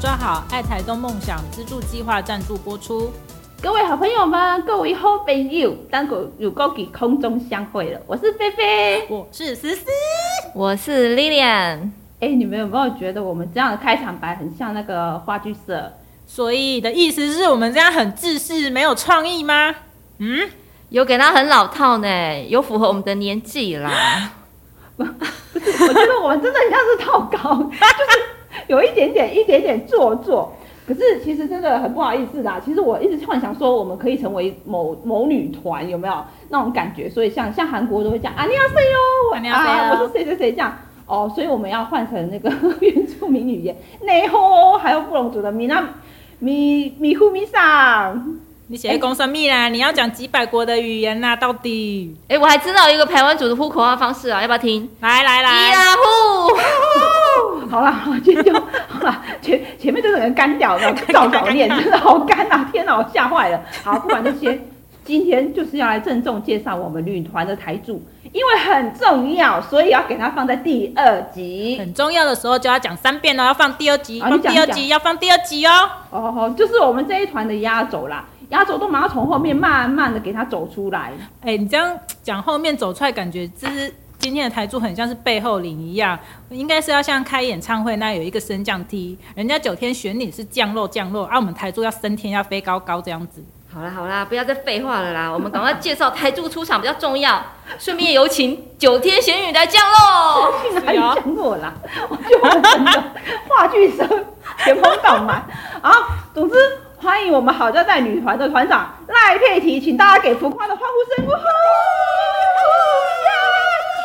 委员刘兆好爱台东梦想资助计划赞助播出。各位好朋友们，各位好朋友，当个有高给空中相会了。我是菲菲，我是思思，我是 Lilian。哎，你们有没有觉得我们这样的开场白很像那个话剧社？所以的意思是我们这样很自私、没有创意吗？嗯，有给他很老套呢，有符合我们的年纪啦。不是，我觉得我们真的像是套稿，就是有一点点、一点点做作。可是其实真的很不好意思啦。其实我一直幻想说，我们可以成为某某女团，有没有那种感觉？所以像像韩国都会讲啊，你要谁哟，啊，我是谁谁谁这样哦。所以我们要换成那个原住民语言，内吼还有布隆族的米娜米米呼米桑。你写公什密啦？你要讲几百国的语言呐？到底？哎，我还知道一个台湾族的呼口号方式啊，要不要听？来来来，伊拉呼。好了，今天就好了，前前面这个人干掉了，照稿念，真的好干啊！天哪，我吓坏了。好，不管这些，今天就是要来郑重介绍我们旅团的台柱，因为很重要，所以要给它放在第二集。很重要的时候就要讲三遍哦，要放第二集，放第二集，要放第二集哦。哦，就是我们这一团的压轴啦。压轴都马上从后面慢慢的给他走出来。哎，你这样讲后面走出来，感觉就是今天的台柱很像是背后领一样，应该是要像开演唱会那有一个升降梯，人家九天玄女是降落降落，而我们台柱要升天要飞高高这样子。好啦好啦，不要再废话了啦，我们赶快介绍台柱出场比较重要，顺便有请九天玄女来降落。哪里降落啦？我就真的话剧生前锋倒满啊，总之。欢迎我们好家在女团的团长赖佩提，请大家给浮夸的欢呼声！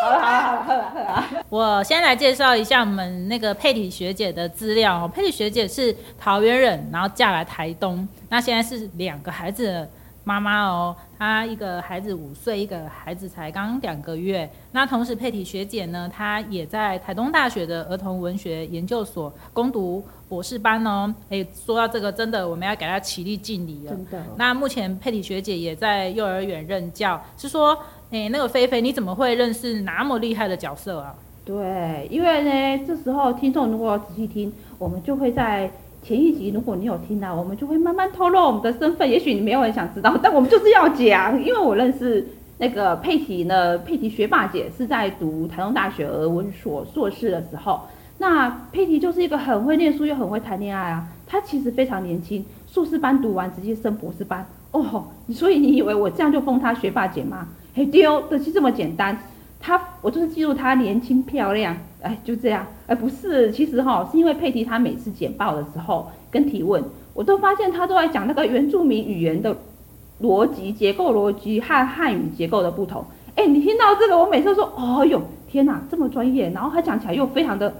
好了好了好了，好了。我先来介绍一下我们那个佩提学姐的资料哦。佩提学姐是桃园人，然后嫁来台东，那现在是两个孩子。妈妈哦，她一个孩子五岁，一个孩子才刚两个月。那同时佩蒂学姐呢，她也在台东大学的儿童文学研究所攻读博士班哦。哎，说到这个，真的我们要给她起立敬礼了。真的。那目前佩蒂学姐也在幼儿园任教。是说，哎，那个菲菲，你怎么会认识那么厉害的角色啊？对，因为呢，这时候听众如果仔细听，我们就会在。前一集如果你有听到，我们就会慢慢透露我们的身份。也许你没有很想知道，但我们就是要讲，因为我认识那个佩提呢，佩提学霸姐是在读台中大学俄文所硕士的时候。那佩提就是一个很会念书又很会谈恋爱啊。她其实非常年轻，硕士班读完直接升博士班哦。所以你以为我这样就封她学霸姐吗？嘿丢，的是这么简单。她我就是记住她年轻漂亮。哎，就这样，哎，不是，其实哈，是因为佩蒂他每次简报的时候跟提问，我都发现他都在讲那个原住民语言的逻辑结构逻辑和汉语结构的不同。哎，你听到这个，我每次都说，哦哟，天哪，这么专业，然后他讲起来又非常的，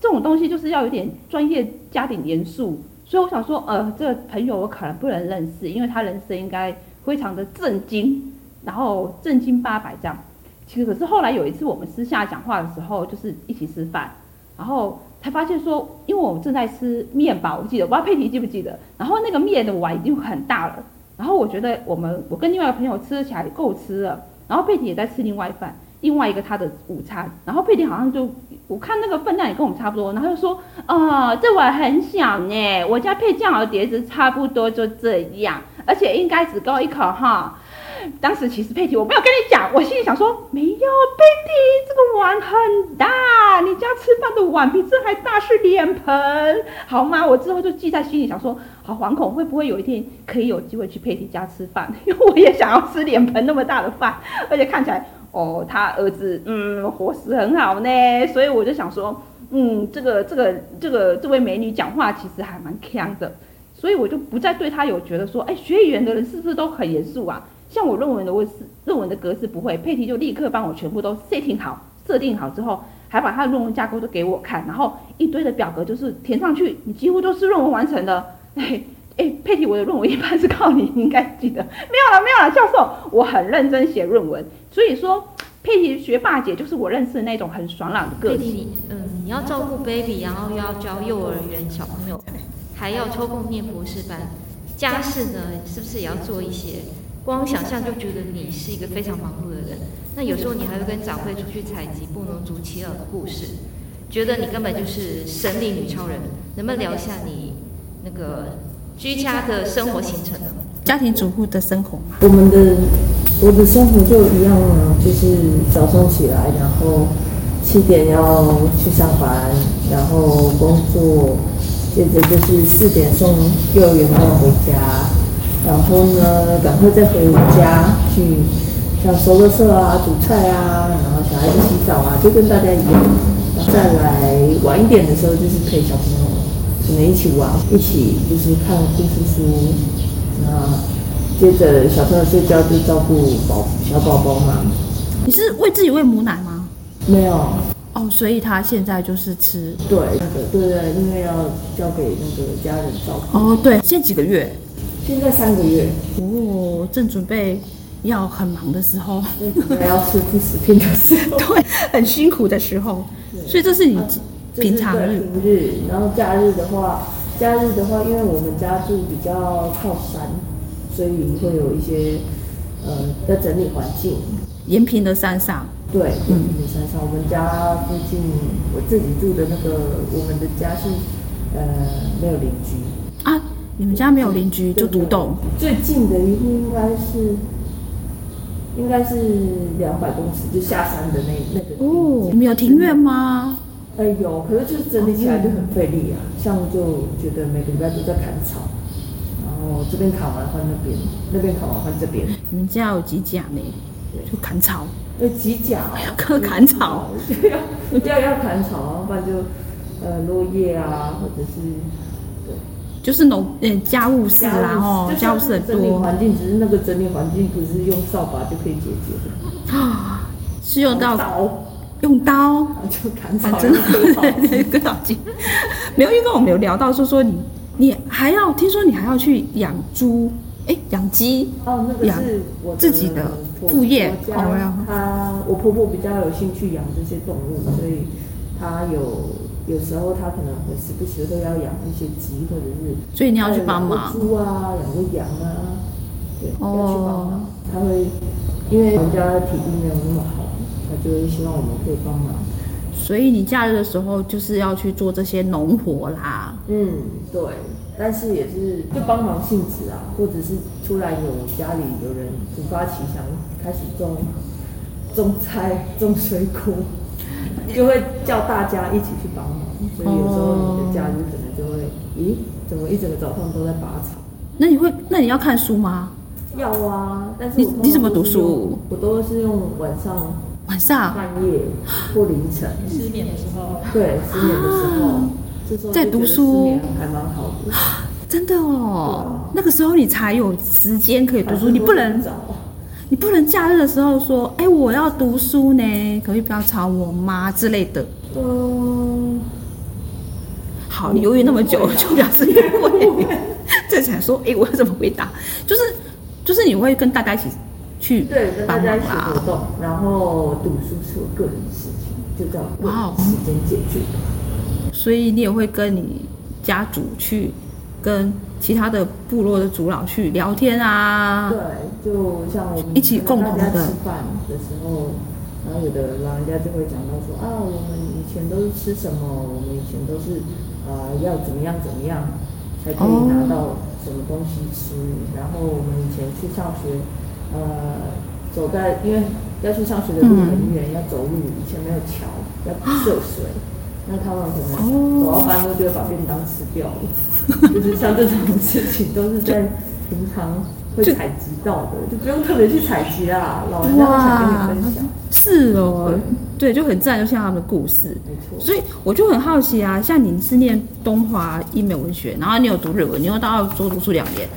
这种东西就是要有点专业加点严肃，所以我想说，呃，这个朋友我可能不能认识，因为他人生应该非常的震惊，然后正经八百这样。其实可是后来有一次我们私下讲话的时候，就是一起吃饭，然后才发现说，因为我们正在吃面包，我记得，不知道佩蒂记不记得，然后那个面的碗已经很大了，然后我觉得我们我跟另外一个朋友吃起来够吃了，然后佩蒂也在吃另外一饭，另外一个他的午餐，然后佩蒂好像就我看那个分量也跟我们差不多，然后就说，啊，这碗很小呢，我家配酱油碟子差不多就这样，而且应该只够一口哈。当时其实佩蒂，我没有跟你讲，我心里想说，没有，佩蒂这个碗很大，你家吃饭的碗比这还大，是脸盆，好吗？我之后就记在心里，想说，好惶恐会不会有一天可以有机会去佩蒂家吃饭，因为我也想要吃脸盆那么大的饭，而且看起来，哦，他儿子，嗯，伙食很好呢，所以我就想说，嗯，这个这个这个这位美女讲话其实还蛮强的，所以我就不再对她有觉得说，哎，学语言的人是不是都很严肃啊？像我论文的我论文的格式不会，佩蒂就立刻帮我全部都 setting 好，设定好之后，还把他的论文架构都给我看，然后一堆的表格就是填上去，你几乎都是论文完成的。哎 哎，佩蒂，我的论文一般是靠你，你应该记得。没有了没有了，教授，我很认真写论文，所以说佩蒂学霸姐就是我认识的那种很爽朗的个性。嗯，你要照顾 baby，然后又要教幼儿园小朋友，还要抽空念博士班，家事呢是不是也要做一些？光想象就觉得你是一个非常忙碌的人。那有时候你还会跟长辈出去采集布农族耆老的故事。觉得你根本就是神力女超人，能不能聊一下你那个居家的生活行程呢？家庭主妇的生活，我们的我的生活就一样啊，就是早上起来，然后七点要去上班，然后工作，接着就是四点送幼儿园到回家，然后呢，赶快再回家去像收垃圾啊、煮菜啊，然后小孩子洗澡啊，就跟大家一样。再来晚一点的时候，就是陪小朋友，可能一起玩，一起就是看故事书，那接着小朋友睡觉就照顾宝小宝宝嘛。你是喂自己喂母奶吗？没有，哦，所以他现在就是吃。对，那个对对，因为要交给那个家人照顾。哦，对，现在几个月？现在三个月，哦，正准备要很忙的时候，还要吃副食品的时候。对，很辛苦的时候，所以这是你平常对日。平日，然后假日的话，假日的话，因为我们家住比较靠山，所以会有一些呃要整理环境。延平的山上，对，延平的，山上，我们家附近我自己住的那个，我们的家是呃没有邻居，啊，你们家没有邻居就独栋，最近的一户应该是应该是两百公尺，就下山的那那个哦，你们有庭院吗？哎有，可是就是整理起来就很费力啊，像就觉得每个礼拜都在砍草，然后这边砍完换那边，那边砍完换这边，你们家有几甲呢？就砍草，有几甲哦，要砍草，对要要要砍草，要不然就呃落叶啊，或者是对。就是农呃家务事啦哦，家务事很多。环境只是那个整理环境不是用扫把就可以解决的，啊，是用到刀。用刀，就砍草。反正用刀对割草机。没有，因为我们有聊到，说说你你还要听说你还要去养猪，哎，养鸡，哦，那个养是我自己的副业哦然后家她我婆婆比较有兴趣养这些动物，所以她有有时候他可能会时不时都要养一些鸡，或者是所以你要去帮忙猪啊，养个羊啊，对，哦要去帮忙。他会因为人家体力没有那么好，他就会希望我们可以帮忙。所以你假日的时候就是要去做这些农活啦。嗯，对，但是也是就帮忙性质啊，或者是突然有家里有人突发奇想，开始种种菜、种水果，就会叫大家一起去帮忙。所以有时候你的假日可能就会，咦，怎么一整个早上都在拔草？那你会，那你要看书吗？要啊，但是你你怎么读书？我都是用晚上、晚上半夜或凌晨，失眠的时候，对，失眠的时候，这时候在读书还蛮好的。真的哦，那个时候你才有时间可以读书，你不能找。你不能假日的时候说，哎，我要读书呢，可不可以不要吵我妈之类的。嗯，好，你犹豫那么久，就表示你 会。这才说，哎，我要怎么回答？就是就是你会跟大家一起去对，跟大家一起活啦。动，然后读书是我个人的事情，就这样哇哦时间解决。所以你也会跟你家族去跟其他的部落的族老去聊天啊。对，就像我们一起共同的大家吃饭的时候，然后有的老人家就会讲到说啊，我们以前都是吃什么，我们以前都是呃要怎么样怎么样才可以拿到什么东西吃，然后我们以前去上学，呃，走在因为要去上学的路很远，要走路，以前没有桥，要涉水。那他们可能走到半路就会把便当吃掉了，就是像这种事情都是在平常会采集到的，就不用特别去采集啦，老人家会想跟你分享。是哦，对，就很自然，就像他们的故事。没错，所以我就很好奇啊，像你是念东华医美文学，然后你有读日文，你又到澳洲读书两年，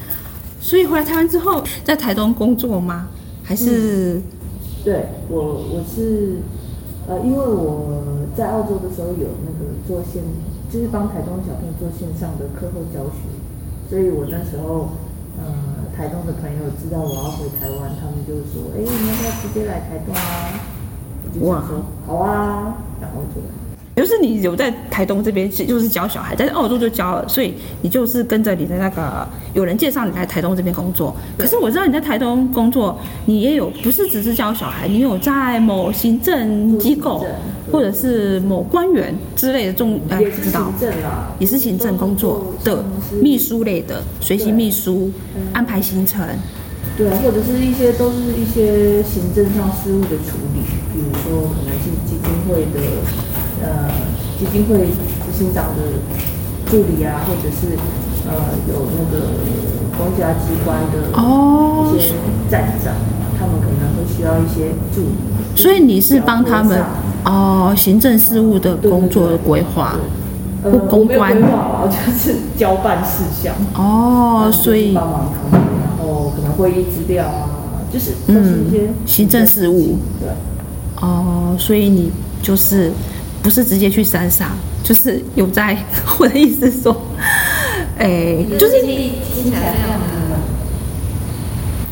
所以回来台湾之后，在台东工作吗？还是、对我我是呃，因为我在澳洲的时候有那个做线，就是帮台东小朋友做线上的课后教学，所以我那时候呃，台东的朋友知道我要回台湾，他们就说，哎、你要不要直接来台东啊？我就想说好啊，然后就来。就是你有在台东这边就是教小孩，但是澳洲就教了，所以你就是跟着你的那个有人介绍你来台东这边工作。可是我知道你在台东工作，你也有不是只是教小孩，你有在某行政机构或者是某官员之类的中，呃，也是不知道行。政啦，也是行政工作的秘书类的，随行秘书，安排行程。对啊，或者是一些都是一些行政上事务的处理，比如说可能是基金会的呃基金会执行长的助理啊，或者是呃有那个公家机关的哦一些站长，他们可能会需要一些助理。所以你是帮他们哦，行政事务的工作的规划呃，或公我没有关就是交办事项。哦，所以帮忙他们，然后可能会议资料啊，就是嗯行政事务对，哦，所以你就是不是直接去山上，就是有在 我的意思是说，哎，就是听听起来非常的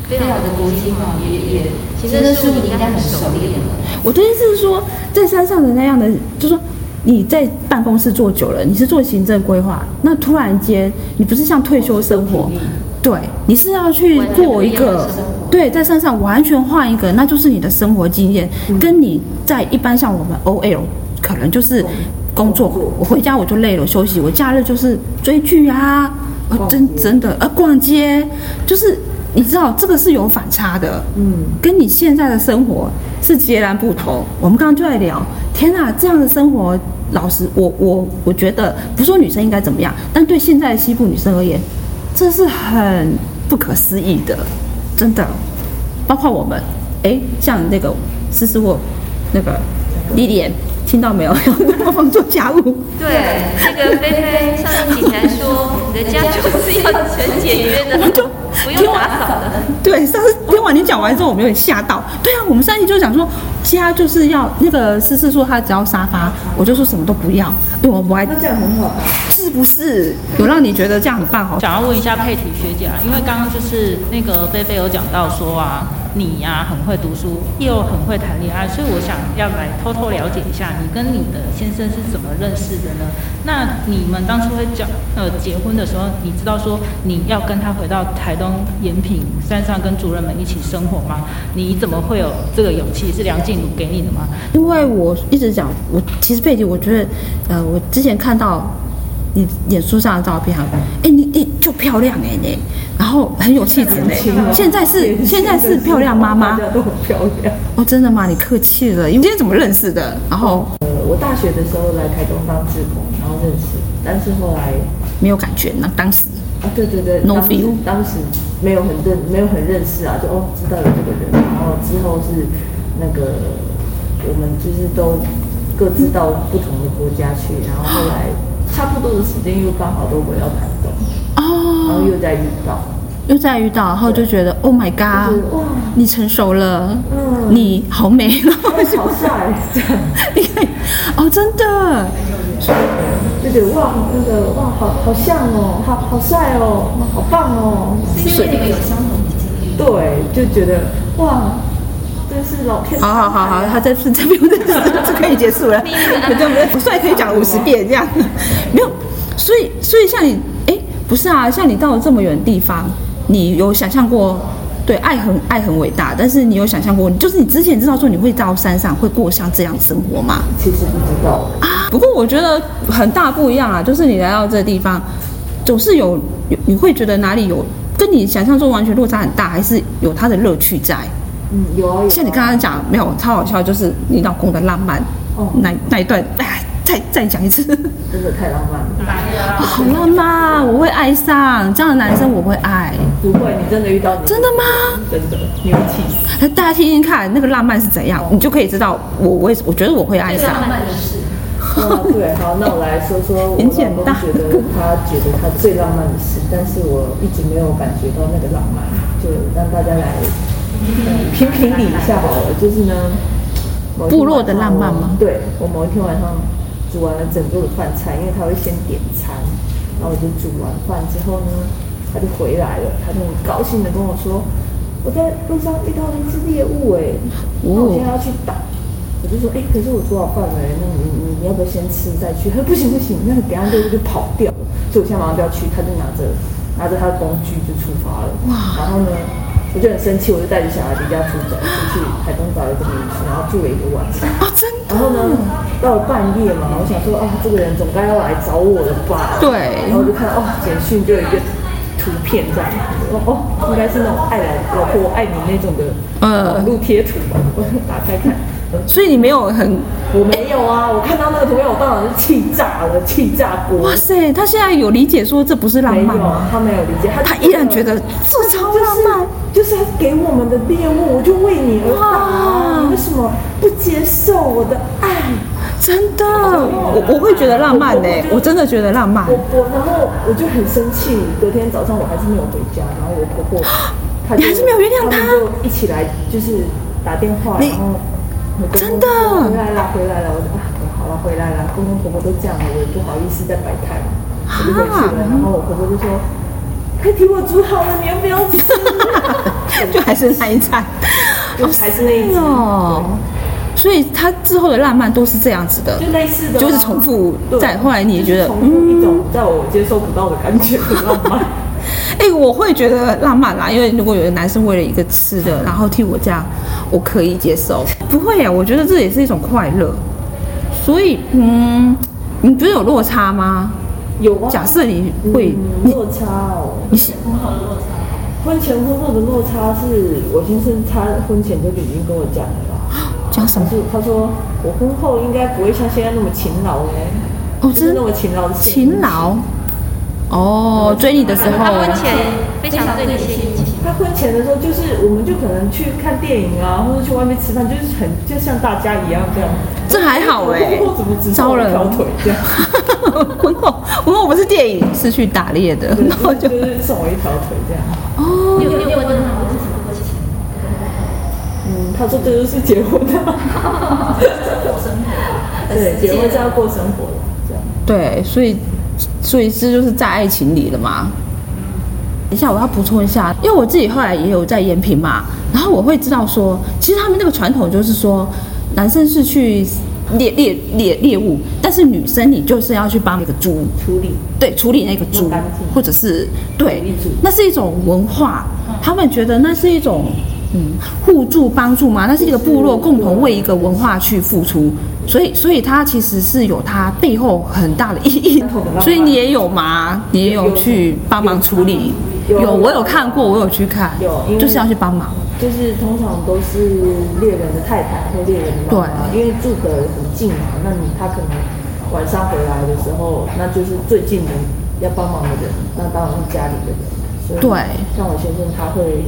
非常的国际化，也也行政事务你应该很熟练了。我的意思是说，在山上的那样的，就是说你在办公室做久了，你是做行政规划，那突然间你不是像退休生活，对，你是要去过一个，对，在山上完全换一个，那就是你的生活经验，跟你在一般像我们 OL 可能就是工作，我回家我就累了休息，我假日就是追剧啊，呃，真真的啊逛街，就是你知道这个是有反差的，嗯，跟你现在的生活是截然不同。我们刚刚就在聊，天啊，这样的生活，老实，我我我觉得，不说女生应该怎么样，但对现在的西部女生而言，这是很不可思议的，真的。包括我们，哎，像那个思思或那个丽丽，听到没有？要帮忙做家务。对，那个菲菲上一集才说，你的家就是要很简约的，就不用打扫的。对，上次听完你讲完之后，我们有点吓到。对啊，我们上一集就讲说，家就是要那个思思说她只要沙发，我就说什么都不要，因为我不爱，那这样很好啊。是不是？有让你觉得这样很棒哦？想要问一下佩体学姐啊，因为刚刚就是那个菲菲有讲到说啊，你呀、很会读书，又很会谈恋爱，所以我想要来偷偷了解一下，你跟你的先生是怎么认识的呢？那你们当初会讲呃结婚的时候，你知道说你要跟他回到台东延平山上跟族人们一起生活吗？你怎么会有这个勇气？是梁静茹给你的吗？因为我一直讲，我其实佩姐，我觉得，呃，我之前看到你脸书上的照片啊，哎，你你就漂亮哎你，然后很有气质呢。现在是 现在是漂亮妈妈都很漂亮。哦，真的吗？你客气了。你们今天怎么认识的？然后呃，我大学的时候来台东当志工，然后认识，但是后来没有感觉，那当时啊，对对对 No feel 当时没有很认没有很认识啊，就哦知道有这个人，然后之后是那个我们就是都各自到不同的国家去，然后后来差不多的时间又刚好都回到台东，然哦，后又再遇到，又再遇到，然后就觉得 Oh my God，是哇，你成熟了，嗯。你好美，然后就好帅，你看，哦，真的，就觉得哇那个哇好好像哦，好好帅哦，好棒哦，是因为你们有相同的经历。对，就觉得哇，真是老天。好好好好，他这次这边就可以结束了，对不对？我帅可以讲五十遍这样，没有，所以所以像你，哎，不是啊，像你到了这么远的地方，你有想象过？对，爱很爱很伟大，但是你有想象过，就是你之前知道说你会到山上会过像这样生活吗？其实不知道，啊，不过我觉得很大不一样啊，就是你来到这个地方，总是有有你会觉得哪里有跟你想象中完全落差很大，还是有它的乐趣在。嗯，有啊有啊。像你刚刚讲，没有超好笑，就是你老公的浪漫，哦那那一段，哎，再再讲一次，真的太浪漫了。啊好浪漫，我会爱上这样的男生，我会爱，不会，你真的遇到你真的吗？真的，你会气死。那大家听听看，那个浪漫是怎样，你就可以知道我我也我觉得我会爱上。漫的事，哦，对，好，那我来说说 我很简老公觉得他觉得他最浪漫的事，但是我一直没有感觉到那个浪漫，就让大家来嗯评评理一下好了。就是呢，部落的浪漫吗对，我某一天晚上煮完了整桌的饭菜，因为他会先点餐，然后我就煮完饭之后呢，他就回来了，他就很高兴的跟我说，我在路上遇到了一只猎物哎，那我现在要去打。我就说，哎、可是我煮好饭了，那你你你要不要先吃再去？他 说不行不行，那个等一下就就跑掉了，所以我现在马上就要去，他就拿着拿着他的工具就出发了。哇！然后呢，我就很生气，我就带着小孩离家出走，就去台东找了一个民宿，然后住了一个晚上。哦，真的。然后呢，到了半夜嘛，我想说，哦，这个人总该要来找我了吧？对然后我就看，哦，简讯就有一个图片这样，哦哦，应该是那种爱来老婆我爱你那种的嗯网络贴图吧。我打开看，所以你没有很，我没有啊，我看到那个图片，我当然是气炸了，气炸锅。哇塞，他现在有理解说这不是浪漫吗？，他没有理解，他他依然觉得这超浪漫。就是他给我们的猎物，我就为你而打你为什么不接受我的爱？真的，我我会觉得浪漫呢、我真的觉得浪漫我。我然后我就很生气，隔天早上我还是没有回家，然后我婆婆她 就你还是没有原谅她他们就一起来就是打电话，然后真的回来了，回来了，我就啊好了回来了，公公婆婆都这样了，我也不好意思再摆摊，我就回去了，然后我婆婆就说。快替我煮好了，你要不要吃？就还是那一餐，就还是那一餐哦。所以他之后的浪漫都是这样子的，就类似的啊，就是重复对在后来你也觉得就是重复一种在我接受不到的感觉的浪漫。哎、我会觉得浪漫啦，因为如果有个男生为了一个吃的，然后替我这样，我可以接受。不会呀，我觉得这也是一种快乐。所以，嗯，你不是有落差吗？有啊，假设你会，嗯落差哦，你喜婚前婚后的落差是我先生他婚前就已经跟我讲了啦。讲什么？他？说他说我婚后应该不会像现在那么勤劳嘞，哦，真就是那么勤劳的勤勤劳。哦，追你的时候，他婚前非常对你献他婚前的时候，就是我们就可能去看电影啊，或者去外面吃饭，就是很就像大家一样这样。这还好哎、婚后怎么只招了一条腿这样？婚后，婚后不是电影，是去打猎的，然后就就是送我一条腿这样。哦，你有你有问他为什么会请？嗯，他说这就是结婚的生活。对，结婚是要过生活的，这样。对，所以所以这就是在爱情里了嘛。等一下，我要补充一下，因为我自己后来也有在延平嘛，然后我会知道说，其实他们那个传统就是说，男生是去猎猎猎猎物，但是女生你就是要去帮那个猪。处理。对，处理那个猪或者是对那是一种文化，他们觉得那是一种嗯互助帮助嘛，那是一个部落共同为一个文化去付出，所以所以它其实是有它背后很大的意义 所以你也有吗？你也有去帮忙处理？有有，我有看过，我有去看，有就是要去帮忙。就是通常都是猎人的太太或猎人的妈妈，因为住得很近嘛，那你他可能晚上回来的时候，那就是最近的要帮忙的人，那当然是家里的人。所以对像我先生他会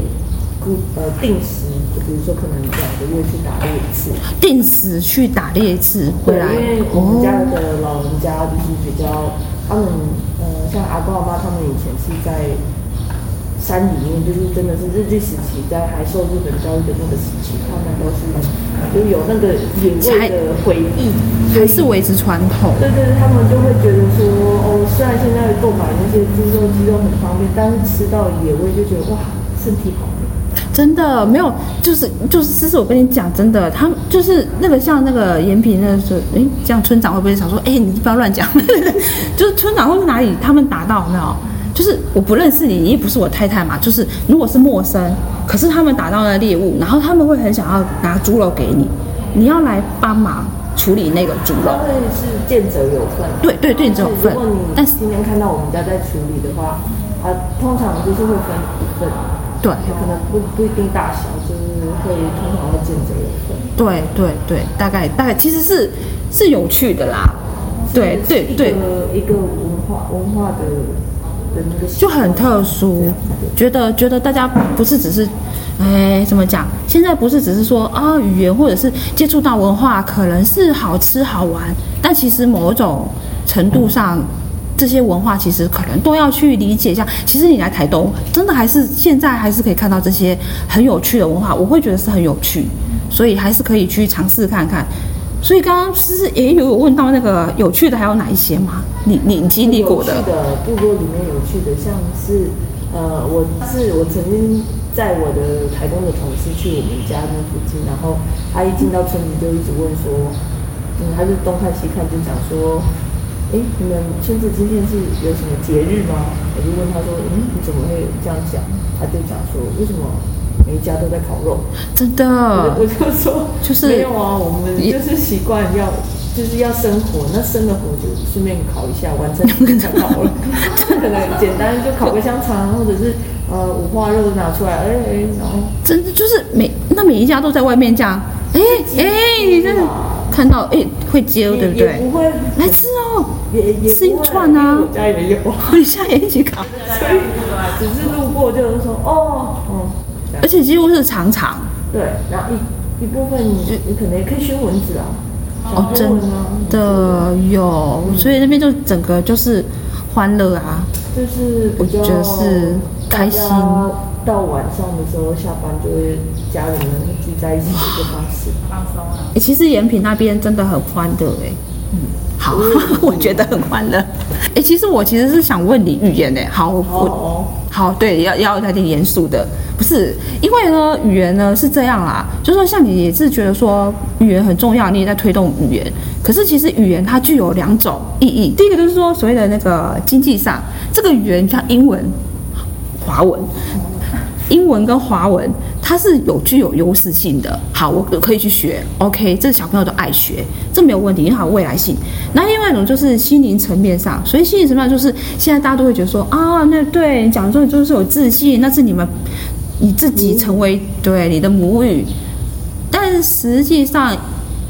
固呃定时，就比如说可能两个月去打猎一次，定时去打猎一次回对，来因为我们家哦，的老人家就是比较，他们呃，像阿公阿妈他们以前是在山里面，就是真的是日据时期，在还受日本教育的那个时期，他们都是就有那个野味的回忆，还是维持传统。对对对，他们就会觉得说，哦，虽然现在购买那些猪肉、鸡肉很方便，但是吃到野味就觉得哇，身体好美。真的没有，就是就是，思思我跟你讲，真的，他们就是那个像那个延平那个时候，哎，这样村长会不会想说，哎，你不要乱讲？就是村长会哪里他们打到有没有？就是我不认识你，你也不是我太太嘛。就是如果是陌生，可是他们打到了猎物，然后他们会很想要拿猪肉给你，你要来帮忙处理那个猪肉。是见者有份。对对对，者有份如果你，但是今天看到我们家在处理的话，啊，通常就是会分一份，对可能不不一定大小，就是会通常会见者有份。对对对，大概大概其实是是有趣的啦。对对对。一个一个文化文化的的那个就很特殊，觉得觉得大家不是只是，哎，怎么讲？现在不是只是说啊语言或者是接触到文化，可能是好吃好玩，但其实某种程度上，这些文化其实可能都要去理解一下。其实你来台东，真的还是现在还是可以看到这些很有趣的文化，我会觉得是很有趣，所以还是可以去尝试看看。所以刚刚是不是也有问到那个有趣的还有哪一些吗？你你经历过的有趣？的部落里面有趣的，像是呃，我是我曾经在我的台东的同事去我们家那附近，然后他一进到村里就一直问说，嗯，他就东看西看，就讲说，哎，你们村子今天是有什么节日吗？我就问他说，嗯，你怎么会这样讲？他就讲说，为什么每一家都在烤肉？真的我就说，就是没有啊，我们就是习惯要。就是要生火，那生了火就顺便烤一下，完成 就好了。可能简单就烤个香肠，或者是呃五花肉拿出来，哎哎，然后真的就是每那每一家都在外面这样，哎哎，你真的看到哎会接哦，对不对？不会来吃哦，吃一不会串啊。我家也有，你现在也一起烤，所以只是路过就是说哦哦，而且几乎是常常对，然后一一部分你你可能也可以熏蚊子啊，哦，真啊，的有，所以那边就整个就是欢乐啊，就是我觉得是开心。到晚上的时候下班就会家人们聚在一起的一个方式。放松啊。欸其实延平那边真的很欢乐哎、嗯，好，我觉得很欢乐。哎、其实我其实是想问你语言哎、好，我好，对，要要有点严肃的，不是因为呢，语言呢是这样啦，就说像你也是觉得说语言很重要，你也在推动语言，可是其实语言它具有两种意义，第一个就是说所谓的那个经济上，这个语言像英文、华文。英文跟华文它是有具有优势性的。好，我我可以去学，OK，这小朋友都爱学，这没有问题，因为它有未来性。那另外一种就是心灵层面上，所以心灵层面上就是现在大家都会觉得说啊，那对你讲的这个就是有自信，那是你们你自己成为对你的母语，但实际上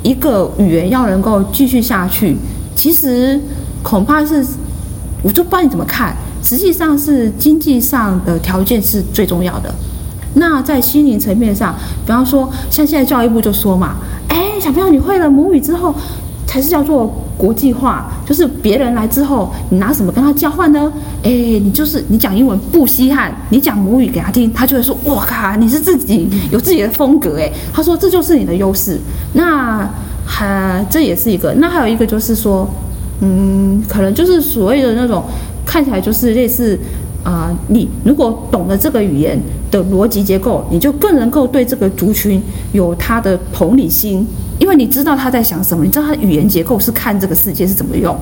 一个语言要能够继续下去，其实恐怕是我就不知道你怎么看。实际上是经济上的条件是最重要的。那在心灵层面上，比方说，像现在教育部就说嘛，哎，小朋友你会了母语之后，才是叫做国际化，就是别人来之后，你拿什么跟他交换呢？哎，你就是你讲英文不稀罕，你讲母语给他听，他就会说，哇靠，你是自己有自己的风格，哎，他说这就是你的优势。那还这也是一个，那还有一个就是说，嗯，可能就是所谓的那种看起来就是类似啊、你如果懂得这个语言的逻辑结构，你就更能够对这个族群有他的同理心，因为你知道他在想什么，你知道他语言结构是看这个世界是怎么用。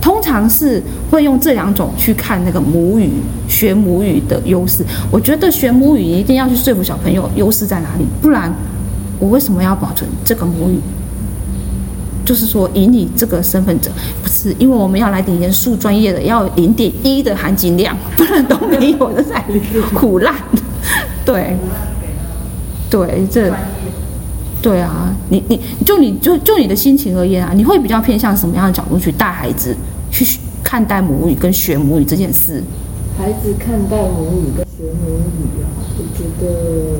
通常是会用这两种去看那个母语学母语的优势。我觉得学母语一定要去说服小朋友优势在哪里，不然我为什么要保存这个母语？就是说，以你这个身份者，不是因为我们要来点严肃专业的，要零点一的含金量，不 然都没有的在苦烂。对，对，这，对啊，你你就你就就你的心情而言啊，你会比较偏向什么样的角度去带孩子去看待母语跟学母语这件事？孩子看待母语跟学母语啊，我觉得，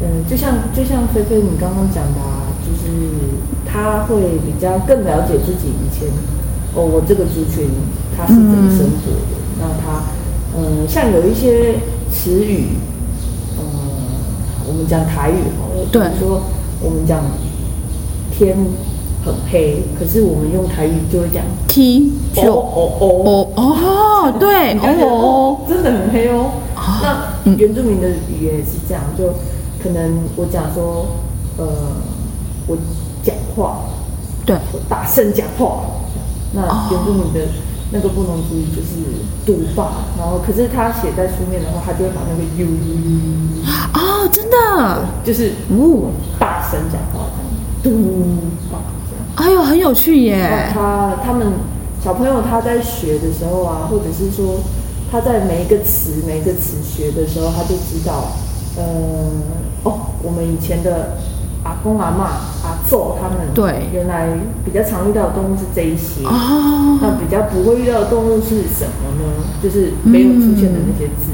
嗯，就像就像菲菲你刚刚讲的啊，就是他会比较更了解自己以前，哦，我这个族群他是怎么生活的，那他，嗯，像有一些词语，嗯，我们讲台语好了，对比如说我们讲天很黑，可是我们用台语就会讲 T 哦就哦哦。哦哦，对你看起来哦哦，真的很黑哦。那原住民的语言也是这样，就可能我讲说，呃，我讲话，对我大声讲话，那原住民的那个不能注意就是赌霸，然后可是他写在书面的话，他就会把那个 u 哦，真的，就是呜，大声讲话这样，赌霸这样。哎呦，很有趣耶。他他们小朋友他在学的时候啊，或者是说他在每一个词每一个词学的时候，他就知道，呃，哦，我们以前的阿公阿妈阿祖他们对。原来比较常遇到的动物是这一些，哦，那比较不会遇到的动物是什么呢？就是没有出现的那些字，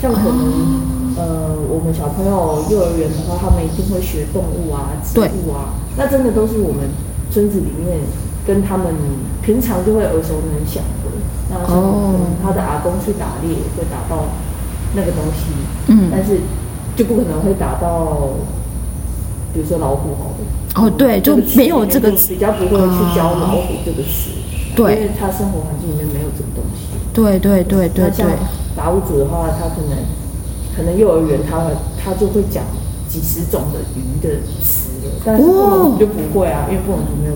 像可能。呃，我们小朋友幼儿园的话，他们一定会学动物啊、植物啊，那真的都是我们村子里面跟他们平常就会耳熟能详的。那像可能他的阿公去打猎会打到那个东西，嗯。但是就不可能会打到，比如说老虎好了。哦，对，就没有这个就比较不会去教老虎这个词，对因为他生活环境里面没有这个东西。对对对对对，达悟族的话，他可能可能幼儿园他他就会讲几十种的鱼的词了，但是布农族就不会啊，因为布农族没有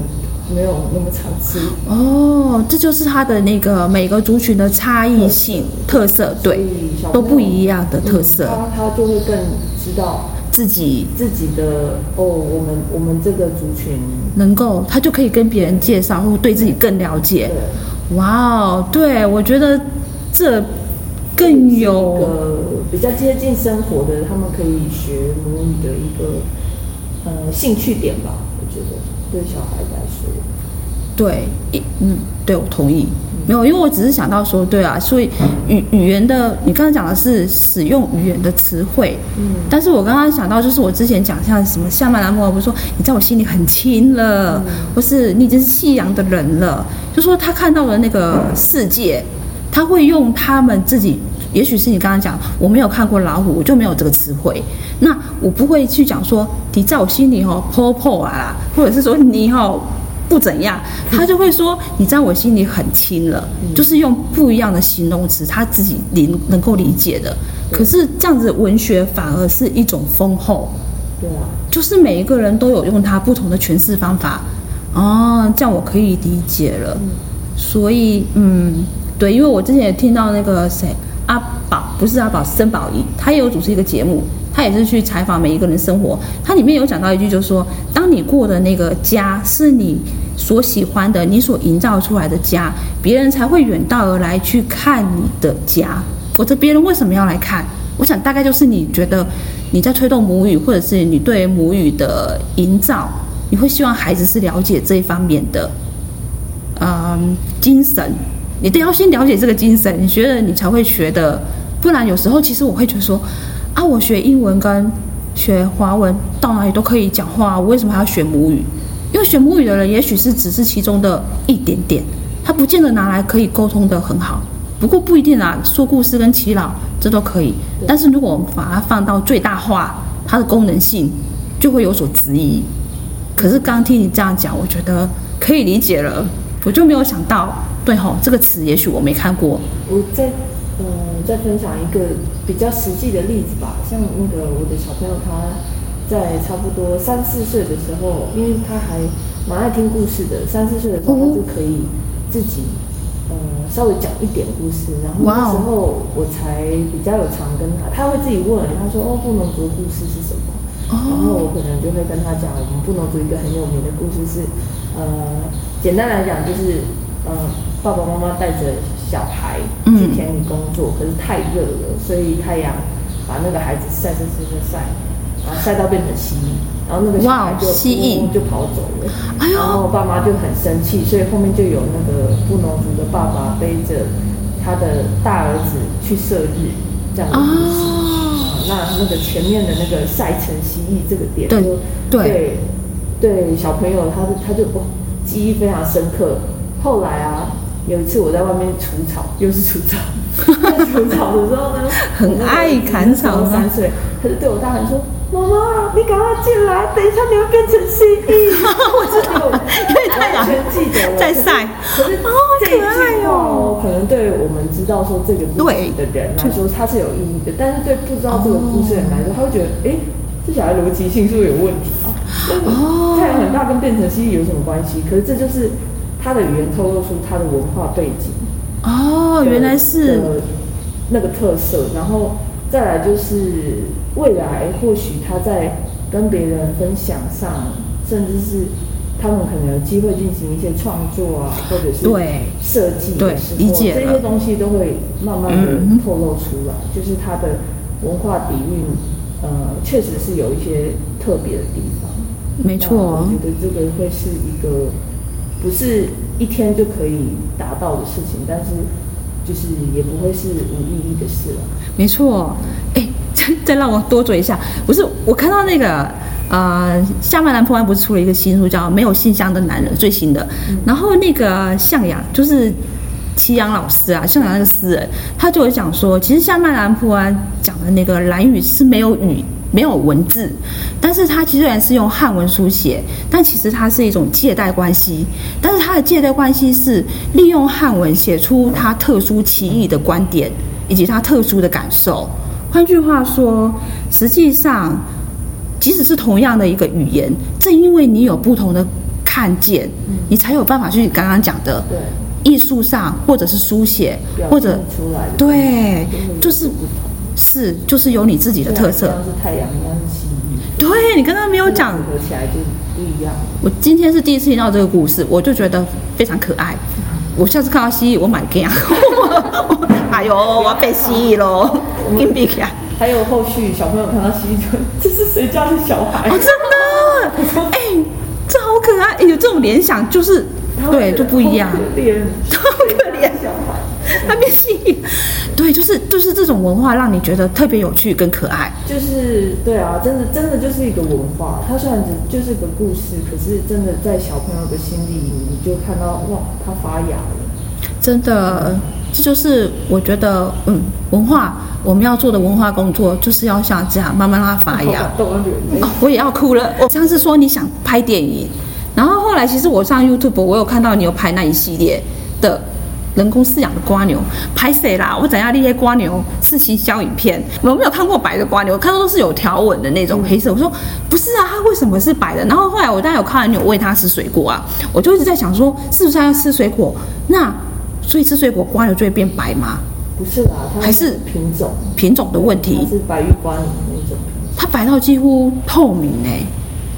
没有那么常吃。哦，这就是它的那个每个族群的差异性特色，对都不一样的特色，嗯他他就会更知道自己自己的哦，我们我们这个族群能够，他就可以跟别人介绍，或对自己更了解。哇哦，对我觉得这更一有个比较接近生活的，他们可以学母语的一个呃兴趣点吧。我觉得对小孩来说，对，一嗯，对我同意。没有，因为我只是想到说，对啊，所以语语言的，你刚才讲的是使用语言的词汇，嗯，但是我刚刚想到，就是我之前讲像什么夏曼男朋友不是说你在我心里很亲了，或是你已经是夕阳的人了，就说他看到了那个世界，他会用他们自己，也许是你刚刚讲我没有看过老虎，我就没有这个词汇，那我不会去讲说你在我心里哦婆婆啊，或者是说你哦。不怎样，他就会说你在我心里很轻了，就是用不一样的形容词，他自己理能够理解的。可是这样子文学反而是一种丰厚，对啊，就是每一个人都有用他不同的诠释方法。哦，这样我可以理解了。所以，嗯，对，因为我之前也听到那个谁阿宝，不是阿宝，曾宝仪，他也有主持一个节目，他也是去采访每一个人生活。他里面有讲到一句，就是说，当你过的那个家是你所喜欢的，你所营造出来的家，别人才会远道而来去看你的家。否则，别人为什么要来看？我想大概就是你觉得你在推动母语，或者是你对母语的营造，你会希望孩子是了解这一方面的，嗯，精神。你都要先了解这个精神，你觉得你才会学的。不然有时候其实我会觉得说，啊，我学英文跟学华文到哪里都可以讲话，我为什么还要学母语？因为学母语的人也许是只是其中的一点点，他不见得拿来可以沟通的很好。不过不一定啊，说故事跟祈祷这都可以。但是如果我们把它放到最大化，它的功能性就会有所质疑。可是刚听你这样讲，我觉得可以理解了。我就没有想到，对吼，这个词也许我没看过。我再呃再分享一个比较实际的例子吧，像那个我的小朋友他在差不多三四岁的时候，因为他还蛮爱听故事的，三四岁的时候他就可以自己呃稍微讲一点故事，然后那时候我才比较有常跟他，他会自己问，他说哦布农族的故事是什么？然后我可能就会跟他讲，我们布农族一个很有名的故事是，呃，简单来讲就是，呃，爸爸妈妈带着小孩去田里工作，可是太热了，所以太阳把那个孩子晒晒晒晒晒，然后晒到变成蜥蜴，然后那个小孩就就跑走了，哎呦。然后爸妈就很生气，所以后面就有那个布农族的爸爸背着他的大儿子去射日这样。的故事。哦，那那个前面的那个赛成蜥蜴这个点，对就对小朋友他就他就哇记忆非常深刻。后来啊，有一次我在外面除草，又是除草，在除草的时候呢，很爱砍草三岁，他就对我大喊说：“妈妈，你赶快进来，等一下你会变成蜥蜴。”我知道因为太阳在晒可是哦这一可爱句话哦，可能对我们知道说这个故事的人来说，它是有意义的，但是对不知道这个故事的人来说，他会觉得，哎，这小孩逻辑性是不是有问题啊？哦太阳很大跟变成蜥蜴有什么关系？可是这就是他的语言透露出他的文化背景。哦，原来是的那个特色，然后再来就是未来或许他在跟别人分享上，甚至是他们可能有机会进行一些创作啊，或者是对设计对的时候，理解这些东西都会慢慢的嗯透露出来，就是他的文化底蕴，呃，确实是有一些特别的地方。没错我觉得这个会是一个不是一天就可以达到的事情，但是就是也不会是无意义的事了。没错，哎，再让我多嘴一下，不是我看到那个呃，夏曼兰破案不是出了一个新书叫《没有信箱的男人》最新的，然后那个向阳就是祁阳老师啊，向阳那个诗人，他就有讲说，其实夏曼兰破案讲的那个蓝雨是没有语。没有文字，但是它虽然是用汉文书写，但其实它是一种借贷关系。但是它的借贷关系是利用汉文写出它特殊奇异的观点，以及它特殊的感受。换句话说，实际上，即使是同样的一个语言，正因为你有不同的看见，你才有办法去刚刚讲的对，艺术上，或者是书写，或者对就是是就是有你自己的特色像。是太阳一样是蜥蜴，对你刚刚没有讲，合起来就不一样。我今天是第一次听到这个故事，我就觉得非常可爱。我下次看到蜥蜴，我买给啊！哎呦，我要被蜥蜴喽！硬币给啊！还有后续小朋友看到蜥蜴就，这是谁家的小孩？哦，真的，哎、这好可爱！哎有这种联想，就是对，就不一样好。可怜，好可怜小孩。他变蜥蜴，对，就是就是这种文化让你觉得特别有趣跟可爱。就是对啊，真的真的就是一个文化。它虽然只就是个故事，可是真的在小朋友的心里，你就看到哇，它发芽了。真的，这就是我觉得，嗯，文化我们要做的文化工作，就是要像这样慢慢让它发芽。我也要哭了。我上次说你想拍电影，然后后来其实我上 YouTube，我有看到你有拍那一系列的人工饲养的瓜牛，拍谁啦？我怎样那些瓜牛是行销影片，我没有看过白的瓜牛，我看到都是有条纹的那种黑色。我说不是啊，它为什么是白的？然后后来我当然有看到你有喂它吃水果啊，我就一直在想说，是不是它要吃水果？那所以吃水果瓜牛就会变白吗？不是啦，它还是品种品种的问它题？是白玉瓜牛那种。它白到几乎透明哎、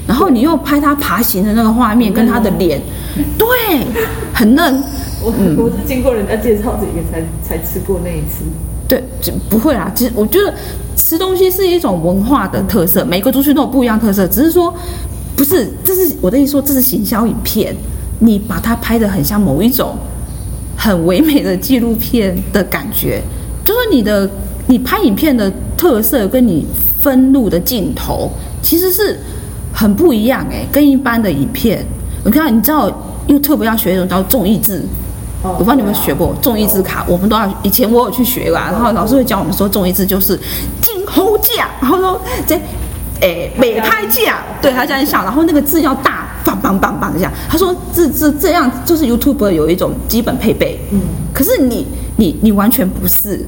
然后你又拍它爬行的那个画面跟它的脸，对，很嫩，我、我是经过人家介绍这个才才吃过那一次。对，就不会啦。其实我觉得吃东西是一种文化的特色，每个族群都有不一样特色，只是说不是，这是我的意思说，这是行销影片，你把它拍的很像某一种很唯美的纪录片的感觉，就是你的你拍影片的特色跟你分录的镜头其实是很不一样哎、跟一般的影片，你看，你知道 YouTube 要学一种叫综艺制。哦我不知道你有没有学过综艺字卡，我们都要以前我有去学啦，然后老师会教我们说综艺字就是金猴价，然后说这诶美拍价，对他这样想，然后那个字要大，棒棒棒棒这样。他说这这这样就是 YouTube 有一种基本配备，嗯，可是你你你完全不是，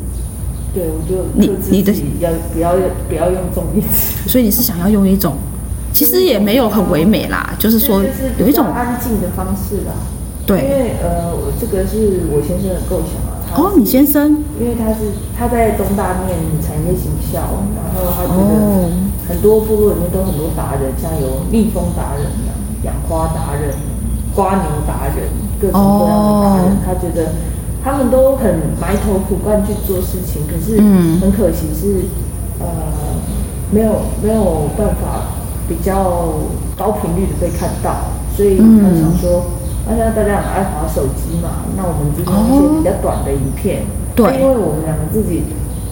对，我就你你的要不要不要用重力词，所以你是想要用一种，其实也没有很唯美啦，就是说就是有一种安静的方式啦。因为呃，我这个是我先生的构想啊。哦，是你先生因为他是他在东大念产业行销，然后他觉哦得很多部落里面都很多达人，像有蜜蜂达人啊、养花达人、瓜牛达人，各种各样的达人。哦他觉得他们都很埋头苦干去做事情，可是嗯很可惜是呃没有没有办法比较高频率的被看到，所以他想说。那现在大家很爱滑手机嘛，那我们就用一些比较短的影片。对。因为我们两个自己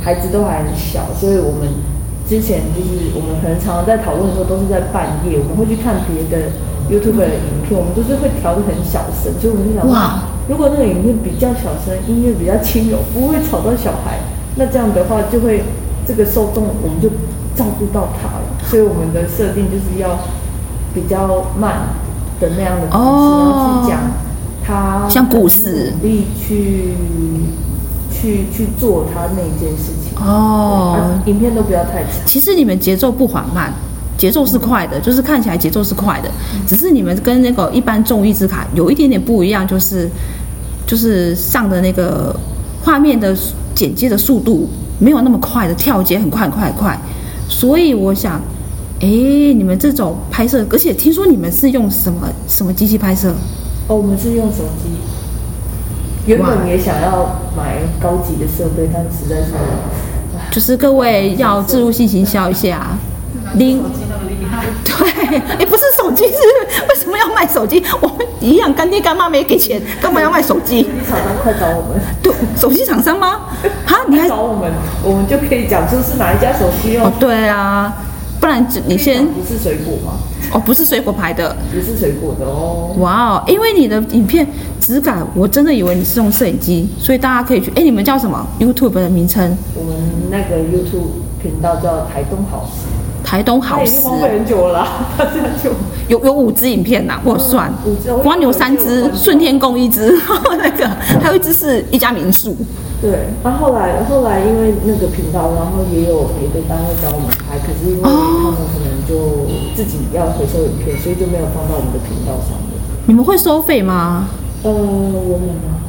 孩子都还很小，所以我们之前就是我们可能常常在讨论的时候都是在半夜，我们会去看别的 YouTube 的影片，我们都是会调的很小声，所以我们就想哇，如果那个影片比较小声，音乐比较轻柔，不会吵到小孩，那这样的话就会这个受众我们就照顾到他了，所以我们的设定就是要比较慢的那样的方式，哦然后去讲他像故事努力去去去做他那件事情。哦啊，影片都不要太长。其实你们节奏不缓慢，节奏是快的，就是看起来节奏是快的，只是你们跟那个一般综艺之卡有一点点不一样，就是就是上的那个画面的剪接的速度没有那么快的跳接，很快很快很快。所以我想，诶，你们这种拍摄，而且听说你们是用什么什么机器拍摄？哦，我们是用手机。原本也想要买高级的设备，但实在是就是各位要自入性行销一下，零对，哎，不是手机是为什么要卖手机？我们一样干爹干妈没给钱，干嘛要卖手机？厂商快找我们，对，手机厂商吗？哈，你还快找我们，我们就可以讲出是哪一家手机哦。，哦对啊，不然你先不是水果吗？哦，不是水果牌的，不是水果的哦。哇哦，因为你的影片质感，我真的以为你是用摄影机，所以大家可以去，哎，你们叫什么？YouTube 的名称？我们那个 YouTube 频道叫台东好食，台东好食很久了啦，它这样就有有五支影片呐，我算五支光牛三只，顺天宫一只，那个还有一只是一家民宿。对。那、后来后来因为那个频道，然后也有别的单位找我们拍，可是因为他们可能就自己要回收影片，所以就没有放到我们的频道上面。你们会收费吗？呃，我们啊，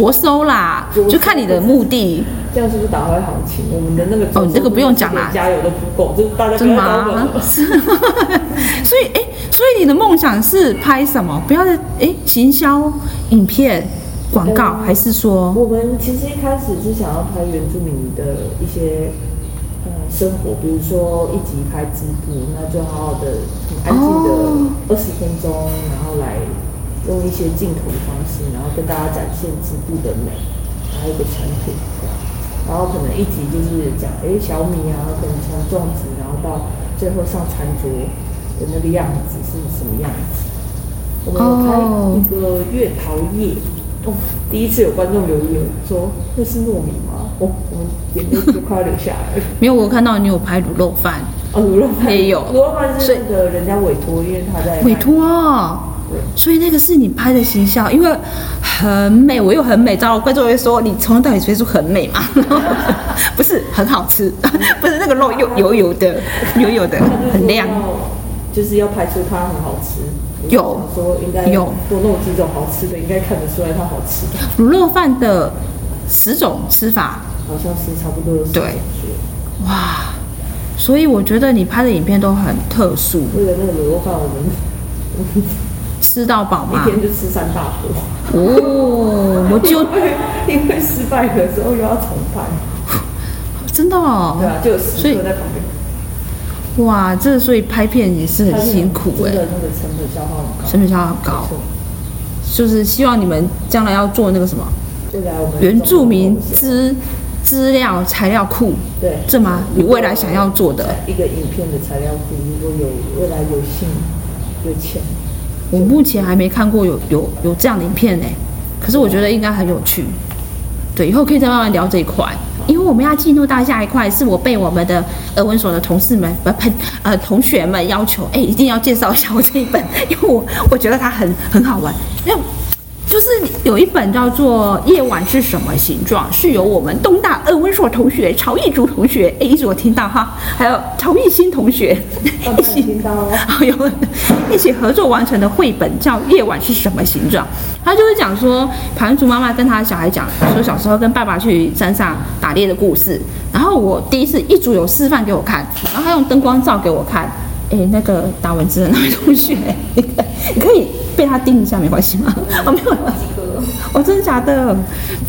着收啦就看你的目的。这样是不是打坏行情？我们的那个哦你这个不用讲啦加油都不够，就是大家真的吗？是，所以哎、所以你的梦想是拍什么？不要再哎，行销影片、广告，嗯还是说我们其实一开始是想要拍原住民的一些呃生活，比如说一集拍织布，那就好好的很安静的哦二十分钟，然后来用一些镜头的方式，然后跟大家展现织布的美，还有一个产品这样。然后可能一集就是讲哎小米啊，可能从种植，然后到最后上餐桌的那个样子是什么样子。我们有拍一个月桃叶，哦，第一次有观众留言说那是糯米吗？哦，我们眼泪就快要流下来了。没有？我看到你有拍卤肉饭，哦，卤肉饭也有卤肉饭是那个人家委托，因为他在委托哦。所以那个是你拍的形象，因为很美，我又很美，然后观众会说你从头到尾随出很美嘛，不是很好吃，不是那个肉又油油的，油油的，很亮。就是要拍出它很好吃。有说应该有多弄几种好吃的，应该看得出来它好吃的，卤肉饭的十种吃法，好像是差不多有对哇！所以我觉得你拍的影片都很特殊，为了那个卤肉饭，我们吃到饱一。天就吃三大锅。哦，我就 因为失败的时候又要重拍，真的哦对，啊，就有所以食客在旁边，哇，这所以拍片也是很辛苦哎、真的那个成本消耗很高。成本消耗高没错就是希望你们将来要做那个什么原住民资资料材料库，对这吗？你未来想要做的？一个影片的材料库，如果有未来有幸有钱，我目前还没看过有有有这样的影片呢，可是我觉得应该很有趣。对，以后可以再慢慢聊这一块，因为我们要进入到下一块，是我被我们的俄文所的同事们不呸呃同学们要求，哎，一定要介绍一下我这一本，因为我我觉得它很很好玩，因为。就是有一本叫做《夜晚是什么形状》，是由我们东大二文所同学曹义竹同学，哎，一直我听到哈，还有曹义新同学 一起听到哦。有一起合作完成的绘本叫《夜晚是什么形状》，他就是讲说盘竹妈妈跟她小孩讲说小时候跟爸爸去山上打猎的故事。然后我第一次一组有示范给我看，然后他用灯光照给我看。哎，那个打文字的那位同学，你可以被他盯一下，没关系吗？哦，没有，哦，真的假的？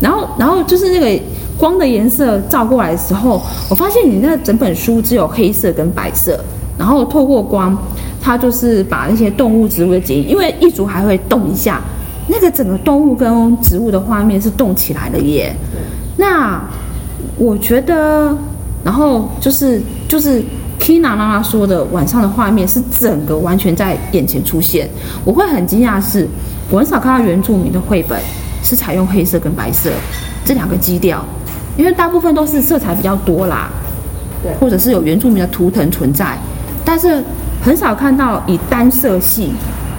然后，然后就是那个光的颜色照过来的时候，我发现你那整本书只有黑色跟白色，然后透过光，它就是把那些动物、植物的剪影，因为一组还会动一下，那个整个动物跟植物的画面是动起来的耶。那我觉得，然后就是就是 Kina 妈妈说的，晚上的画面是整个完全在眼前出现。我会很惊讶是，我很少看到原住民的绘本是采用黑色跟白色这两个基调，因为大部分都是色彩比较多啦，对或者是有原住民的图腾存在，但是很少看到以单色系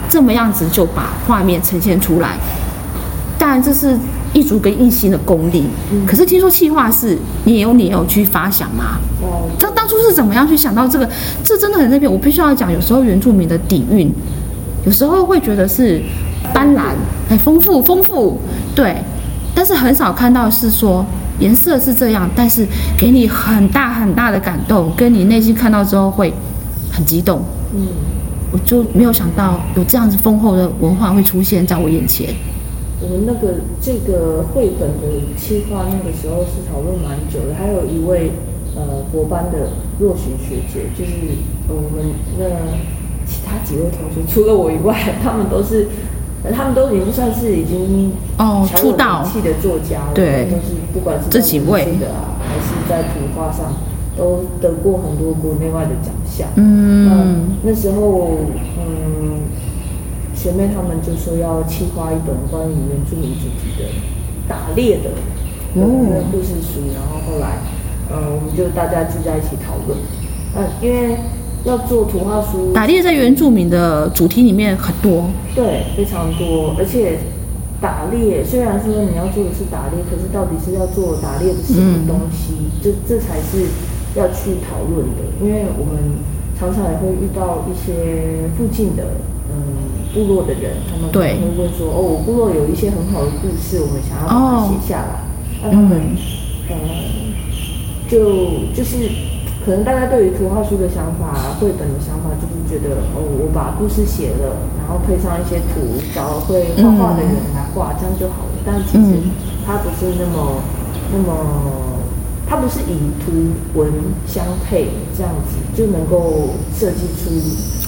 这么样子就把画面呈现出来。当然，这是一族跟一心的功力。可是听说企划是你也有你也有去发想吗？哦，当当初是怎么样去想到这个？这真的很那边，我必须要讲，有时候原住民的底蕴，有时候会觉得是斑斓，很丰富丰富，对，但是很少看到是说颜色是这样，但是给你很大很大的感动，跟你内心看到之后会很激动。嗯，我就没有想到有这样子丰厚的文化会出现在我眼前。我们那个这个绘本的企划，那个时候是讨论蛮久的，还有一位呃国班的若许学姐，就是呃我们那其他几位同学，除了我以外，他们都是。呃他们都已经算是已经哦出道名气的作家了，对都是不管是这几位的啊，还是在图画上，都得过很多国内外的奖项。嗯，那那时候，嗯，学妹他们就说要企划一本关于原住民主题的打猎的故事书，然后后来，呃，我们就大家聚在一起讨论，嗯，因为要做图画书，打猎在原住民的主题里面很多，对，非常多，而且打猎虽然说你要做的是打猎，可是到底是要做打猎的什么东西，这这才是要去讨论的。因为我们常常也会遇到一些附近的嗯部落的人，他们可能会问说，哦，我部落有一些很好的故事，我们想要把它哦写下来，那他们呃就就是可能大家对于图画书的想法、绘本的想法，就是觉得哦，我把故事写了，然后配上一些图，找会画画的人来画，这样就好了。但其实嗯。它不是那么那么，它不是以图文相配这样子就能够设计出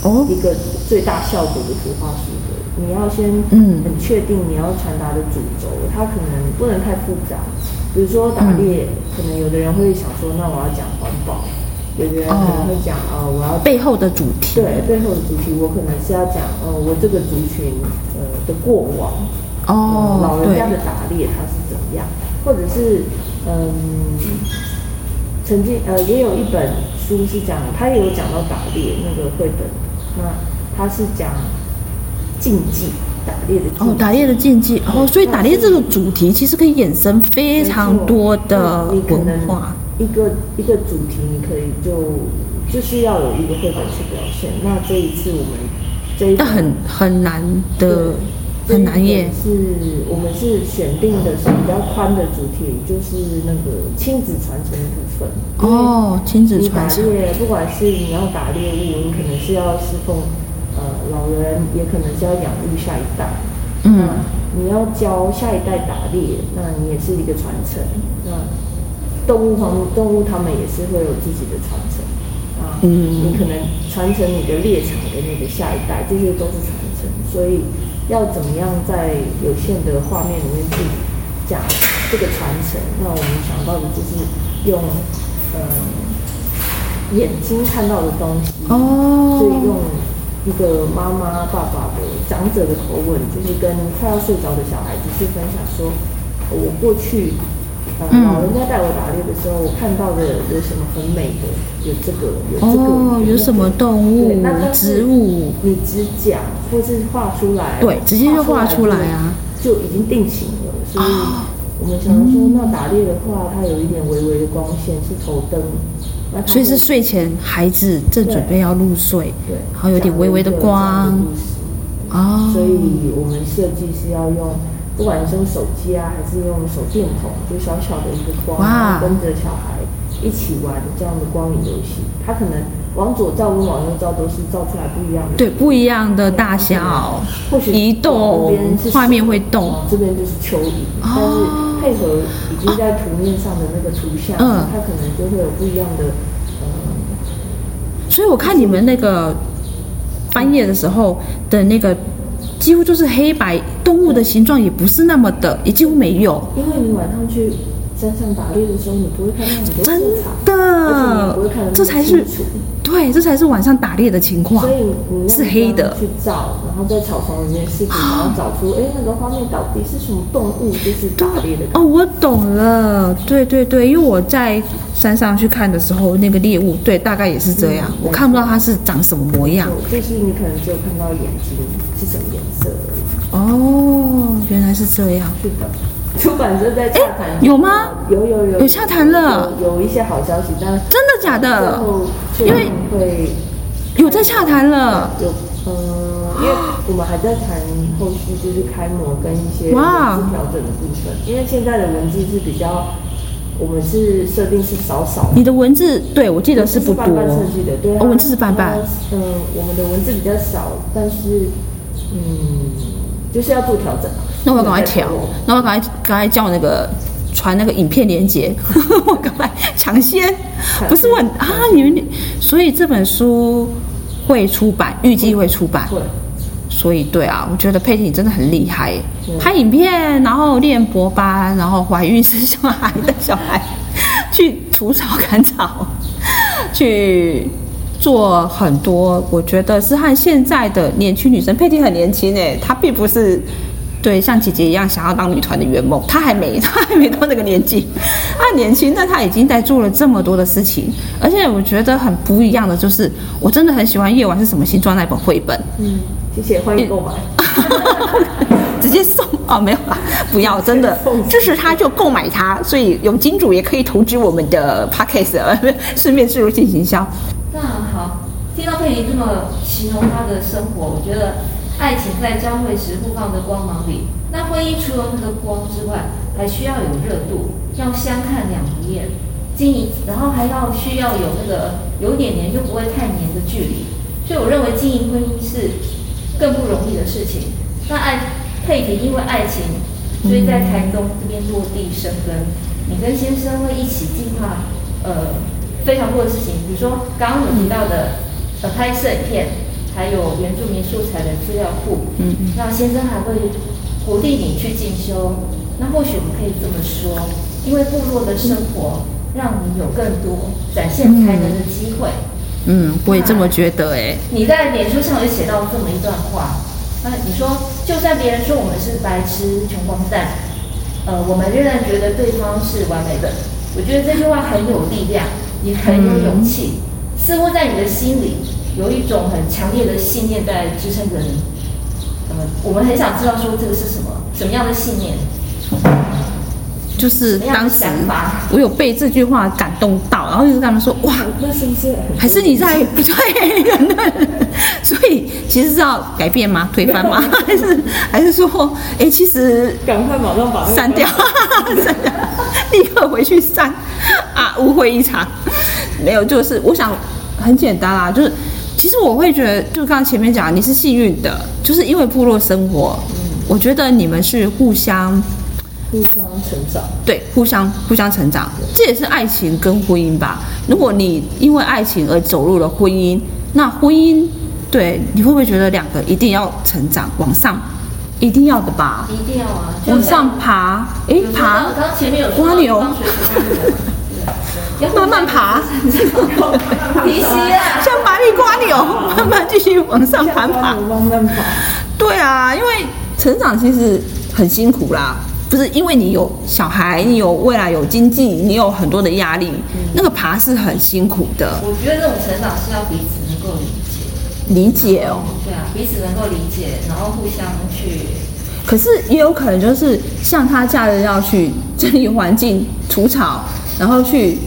哦。一个最大效果的图画书的。你要先嗯。很确定你要传达的主轴，它可能不能太复杂。比如说打猎，可能有的人会想说，那我要讲环保；有的人可能会讲，呃，我要背后的主题。对背后的主题，我可能是要讲，呃，我这个族群呃的过往，哦，对老人家，的打猎他是怎么样，或者是嗯，曾经呃也有一本书是讲，他也有讲到打猎那个绘本，那他是讲禁忌打猎的哦，打猎的禁忌，哦，所以打猎这个主题其实可以衍生非常多的文化。一个一个主题，你可以就就是要有一个绘本去表现。那这一次我们这一但很很难的，很难耶。是我们是选定的是比较宽的主题，就是那个亲子传承的部分。哦，亲子传承，猎，不管是你要打猎物，你可能是要侍奉呃老人，也可能是要养育下一代。嗯那你要教下一代打猎，那你也是一个传承。那动物方动物它们也是会有自己的传承啊。嗯你可能传承你的猎场给你的下一代，这些都是传承。所以要怎么样在有限的画面里面去讲这个传承？那我们想到的就是用呃眼睛看到的东西，哦所以用一个妈妈、爸爸的长者的口吻，就是跟快要睡着的小孩子去分享说，呃我过去。老人家带我打猎的时候，我看到的有什么很美的？有这个，有这个，哦，有什么动物植物？你只讲或是画出来，对直接就画出来啊，就已经定型了。所以我们想要说，那打猎的话，它有一点微微的光线是头灯，所以是睡前孩子正准备要入睡，对，然后有点微微的光哦，所以我们设计是要用，不管是用手机啊，还是用手电筒，就小小的一个光，哇跟着小孩一起玩这样的光影游戏。它可能往左照跟往右照都是照出来不一样的。对，不一样的大小或许移动画面会动。哦这边就是蚯蚓，但是配合已经在图面上的那个图像，嗯它可能就会有不一样的，呃，所以我看你们那个翻页的时候的那个，几乎就是黑白动物的形状，也不是那么的，也几乎没有。因为你晚上去山上打猎的时候，你不会看到很多真的，这才是对，这才是晚上打猎的情况所以你是黑的去照，然后在草丛里面试图然后找出，哎，那个画面到底是什么动物，就是打猎的。哦，我懂了，对对对，因为我在山上去看的时候，那个猎物，对，大概也是这样，我看不到它是长什么模样。就是你可能只有看到眼睛是什么颜色。哦，原来是这样。是的，出版社在洽谈、有吗有有有有洽谈了有有一些好消息，但真的假的因为定会有在洽谈了，有嗯，因为我们还在谈后续就是开模跟一些文哇字调整的部分，因为现在的文字是比较，我们是设定是少少的。你的文字，对我记得是不多。半半设计的，对、啊哦文字是半半。嗯、我们的文字比较少，但是嗯，就是要做调整。那我要赶快调，那我要赶快赶快叫那个传那个影片连接，我赶快抢先。不是问啊，你们所以这本书会出版，预计会出版。所以对啊，我觉得佩蒂真的很厉害，嗯拍影片，然后练博班，然后怀孕生小孩的小孩，去除草赶草，去做很多，我觉得是和现在的年轻女生，佩蒂很年轻诶，她并不是对，像姐姐一样想要当女团的圆梦，她还没，她还没到那个年纪，她年轻，但她已经在做了这么多的事情，而且我觉得很不一样的就是，我真的很喜欢《夜晚是什么形状》那本绘本，嗯，谢谢，欢迎购买。直接送哦，没有啦，不要，真的支持他就购买它，所以有金主也可以投资我们的 podcast，呃顺便植入性行销。那好，听到佩妮这么形容她的生活，我觉得爱情在交汇时互放的光芒里，那婚姻除了那个光之外，还需要有热度，要相看两不厌，经营，然后还要需要有那个有点黏又不会太黏的距离。所以我认为经营婚姻是更不容易的事情。那爱佩婷因为爱情，所以在台东这边落地生根。你跟先生会一起计划呃非常多的事情，比如说刚刚有提到的呃拍摄影片，还有原住民素材的资料库。嗯嗯那先生还会鼓励你去进修。那或许我们可以这么说，因为部落的生活让你有更多展现才能的机会。嗯，我也这么觉得哎、你在脸书上有写到这么一段话，那你说，就算别人说我们是白痴、穷光蛋，呃，我们仍然觉得对方是完美的。我觉得这句话很有力量，也很有勇气，似乎在你的心里有一种很强烈的信念在支撑着你。呃，我们很想知道说这个是什么，什么样的信念？就是当时我有被这句话感动到，然后就跟他们说，哇，那是不是很还是你在对，所以其实是要改变吗？推翻吗？还是还是说，哎、其实赶快马上把那个删掉，删掉，立刻回去删啊！误会一场，没有，就是我想很简单啊，就是其实我会觉得，就刚刚前面讲，你是幸运的，就是因为部落生活，我觉得你们是互相互相成长。对互相互相成长，这也是爱情跟婚姻吧。如果你因为爱情而走入了婚姻，那婚姻对你会不会觉得两个一定要成长往上，一定要的吧？一定要啊，往上爬，诶，有时候爬刚刚前面有说蜗牛慢慢爬，像蚂蚁瓜牛，慢慢继续往上攀爬。慢慢爬。对啊，因为成长其实很辛苦啦，不是因为你有小孩，你有未来有经济，你有很多的压力，那个爬是很辛苦的。我觉得这种成长是要彼此能够理解，理解哦，对啊，彼此能够理解，然后互相去，可是也有可能就是像他假日要去整理环境、除草，然后去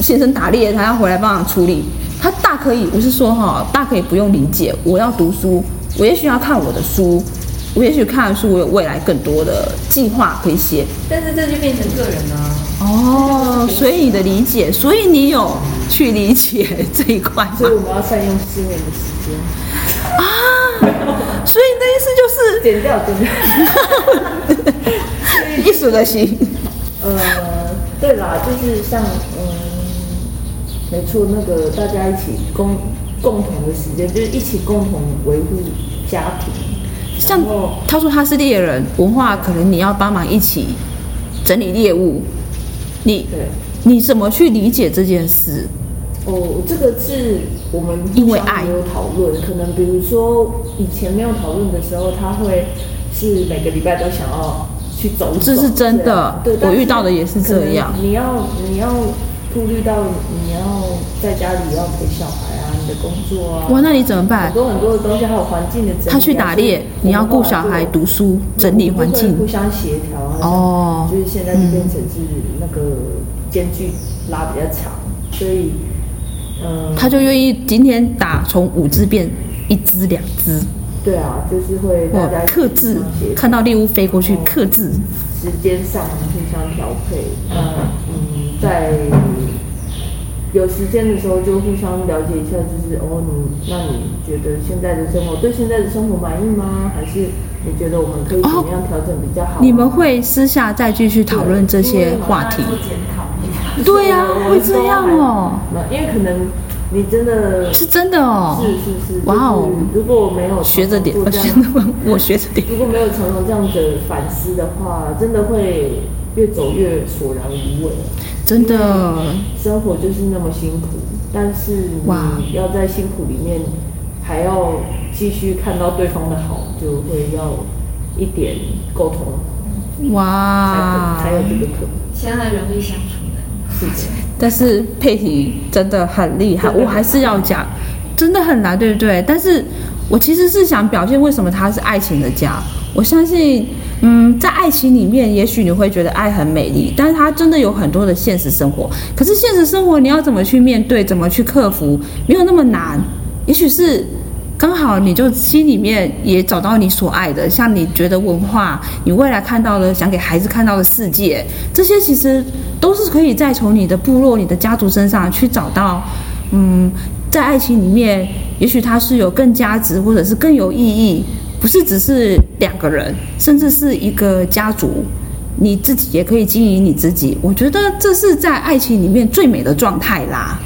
先生打猎，他要回来帮忙处理，他大可以，我是说哈，大可以不用理解，我要读书，我也许要看我的书，我也许看了书，我有未来更多的计划可以写。但是这就变成个人了、哦，所以你的理解，所以你有去理解这一块所以？我们要善用思维的时间，啊，所以你的意思就是剪掉，剪掉。艺术的心。呃，对啦，就是像嗯，没错，那个大家一起共共同的时间，就是一起共同维护家庭。像他说他是猎人，文化可能你要帮忙一起整理猎物，你对，你怎么去理解这件事？哦，这个是我们因为爱。有讨论，可能比如说以前没有讨论的时候，他会是每个礼拜都想要去走走，这是真的对，我遇到的也是这样。你要你要顾虑到你要在家里要陪小孩啊，你的工作啊，哇，那你怎么办很？多很多的东西，还有环境的整理啊。他去打猎，你要顾小孩、读书、整理环境互。相协调啊。哦就是现在就变成是那个间距拉比较长，所以嗯，他就愿意今天打从五只变一只、两只，对啊，就是会大哦家，克制看到猎物飞过去哦克制。时间上互相调配，那嗯，在有时间的时候就互相了解一下，就是哦，你那你觉得现在的生活对现在的生活满意吗？还是你觉得我们可以怎么样调整比较好啊、你们会私下再继续讨论这些话题？对呀、我会这样哦，那因为可能你真的是真的哦。是是是，哇哦就是如果我没有学着点，我学着我学着点。如果没有常常这样子反思的话，真的会越走越索然无味。真的，生活就是那么辛苦，但是你要在辛苦里面还要继续看到对方的好，就会要一点沟通，哇才有这个可能。相爱容易相处难。是的，但是佩婷真的很厉害，我还是要讲，真的很难，对不对？但是我其实是想表现为什么它是爱情的家。我相信，嗯，在爱情里面，也许你会觉得爱很美丽，但是它真的有很多的现实生活。可是现实生活你要怎么去面对，怎么去克服，没有那么难。也许是刚好你就心里面也找到你所爱的，像你觉得文化，你未来看到的，想给孩子看到的世界，这些其实都是可以再从你的部落、你的家族身上去找到，嗯，在爱情里面，也许它是有更价值，或者是更有意义，不是只是两个人，甚至是一个家族。你自己也可以经营你自己，我觉得这是在爱情里面最美的状态啦。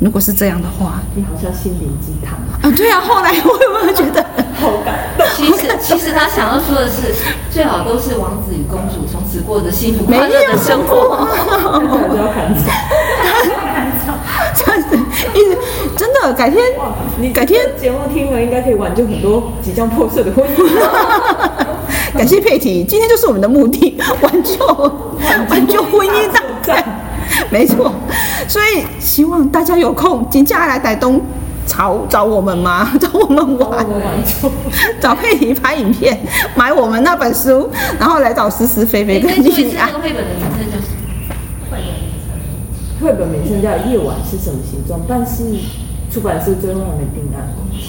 如果是这样的话，你好像心灵鸡汤，啊，对啊，后来我有没有觉得？好感动。其实其实他想要说的是，最好都是王子与公主从此过着幸福没快乐的生活。看起来就要砍草。这样子，一直真的改天，你改天这个节目听了，应该可以挽救很多即将破碎的婚姻。感谢佩提，今天就是我们的目的，挽救挽救婚姻大战，没错。所以希望大家有空，请假来台东找找我们吗？找我们玩。找佩提拍影片，买我们那本书，然后来找思思、菲菲跟哎再说一丽安次那。个绘本的名称叫什么？绘本名称叫《夜晚是什么形状》，但是出版社最后还没定案。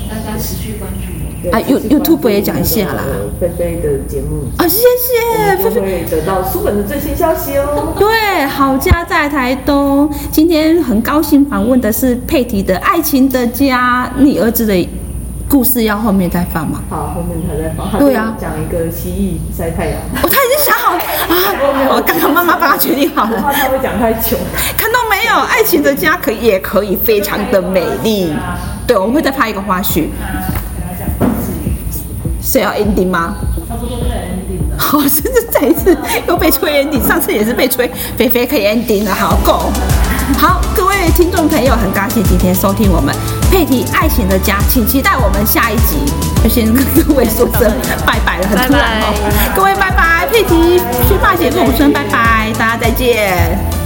大家持续关注。啊 YouTube 也讲一下啦菲菲的节目，啊，谢谢菲菲。得到书本的最新消息哦。对，好家在台东，今天很高兴访问的是佩提的《爱情的家》，你儿子的故事要后面再放吗？好，后面他再放。对啊就讲一个蜥蜴晒太阳，哦，他已经想好了啊！我刚刚妈妈帮他决定好我了，怕他会讲太久。看到没有？爱情的家可以也可以非常的美丽。对，我们会再拍一个花絮。是要 ending 吗？差不多快 ending。好，甚至再一次又被吹 ending，上次也是被吹，菲菲可以 ending 了，好够。好，各位听众朋友，很高兴今天收听我们佩蒂爱情的家，请期待我们下一集。就先跟各位说声拜拜了，很突然哦。各位拜拜，佩蒂去霸姐跟我说声拜拜，大家再见。